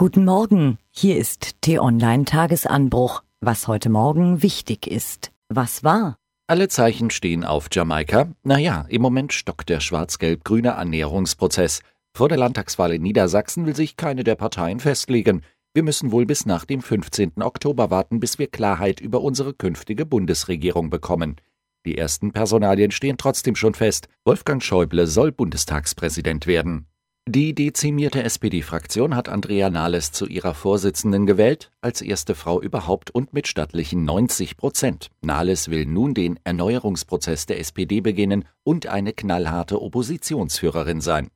Guten Morgen, hier ist T-Online Tagesanbruch. Was heute Morgen wichtig ist. Was war? Alle Zeichen stehen auf Jamaika. Naja, im Moment stockt der schwarz-gelb-grüne Annäherungsprozess. Vor der Landtagswahl in Niedersachsen will sich keine der Parteien festlegen. Wir müssen wohl bis nach dem 15. Oktober warten, bis wir Klarheit über unsere künftige Bundesregierung bekommen. Die ersten Personalien stehen trotzdem schon fest. Wolfgang Schäuble soll Bundestagspräsident werden. Die dezimierte SPD-Fraktion hat Andrea Nahles zu ihrer Vorsitzenden gewählt, als erste Frau überhaupt und mit stattlichen 90 Prozent. Nahles will nun den Erneuerungsprozess der SPD beginnen und eine knallharte Oppositionsführerin sein.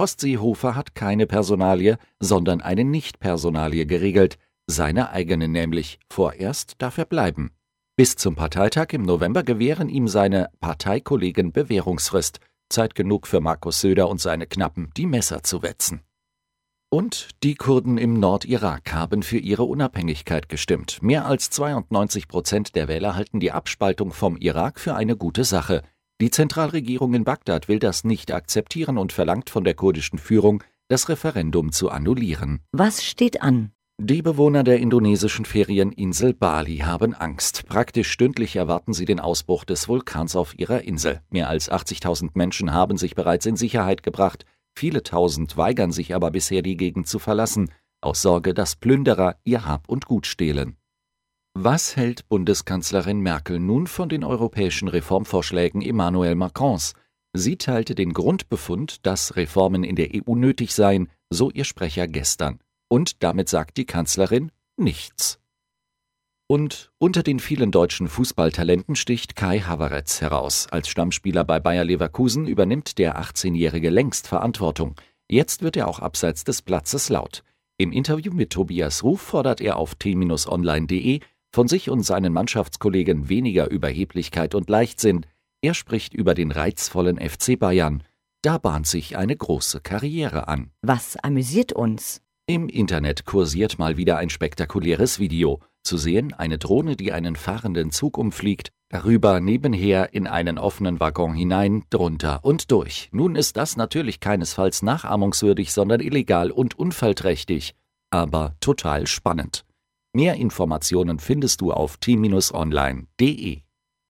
Horst Seehofer hat keine Personalie, sondern eine Nicht-Personalie geregelt, seine eigene nämlich. Vorerst darf er bleiben. Bis zum Parteitag im November gewähren ihm seine Parteikollegen Bewährungsfrist. Zeit genug für Markus Söder und seine Knappen, die Messer zu wetzen. Und die Kurden im Nordirak haben für ihre Unabhängigkeit gestimmt. Mehr als 92 Prozent der Wähler halten die Abspaltung vom Irak für eine gute Sache. Die Zentralregierung in Bagdad will das nicht akzeptieren und verlangt von der kurdischen Führung, das Referendum zu annullieren. Was steht an? Die Bewohner der indonesischen Ferieninsel Bali haben Angst. Praktisch stündlich erwarten sie den Ausbruch des Vulkans auf ihrer Insel. Mehr als 80.000 Menschen haben sich bereits in Sicherheit gebracht. Viele tausend weigern sich aber bisher, die Gegend zu verlassen, aus Sorge, dass Plünderer ihr Hab und Gut stehlen. Was hält Bundeskanzlerin Merkel nun von den europäischen Reformvorschlägen Emmanuel Macrons? Sie teilte den Grundbefund, dass Reformen in der EU nötig seien, so ihr Sprecher gestern. Und damit sagt die Kanzlerin nichts. Und unter den vielen deutschen Fußballtalenten sticht Kai Havertz heraus. Als Stammspieler bei Bayer Leverkusen übernimmt der 18-Jährige längst Verantwortung. Jetzt wird er auch abseits des Platzes laut. Im Interview mit Tobias Ruf fordert er auf t-online.de von sich und seinen Mannschaftskollegen weniger Überheblichkeit und Leichtsinn. Er spricht über den reizvollen FC Bayern. Da bahnt sich eine große Karriere an. Was amüsiert uns? Im Internet kursiert mal wieder ein spektakuläres Video. Zu sehen eine Drohne, die einen fahrenden Zug umfliegt, darüber nebenher in einen offenen Waggon hinein, drunter und durch. Nun ist das natürlich keinesfalls nachahmungswürdig, sondern illegal und unfallträchtig, aber total spannend. Mehr Informationen findest du auf t-online.de.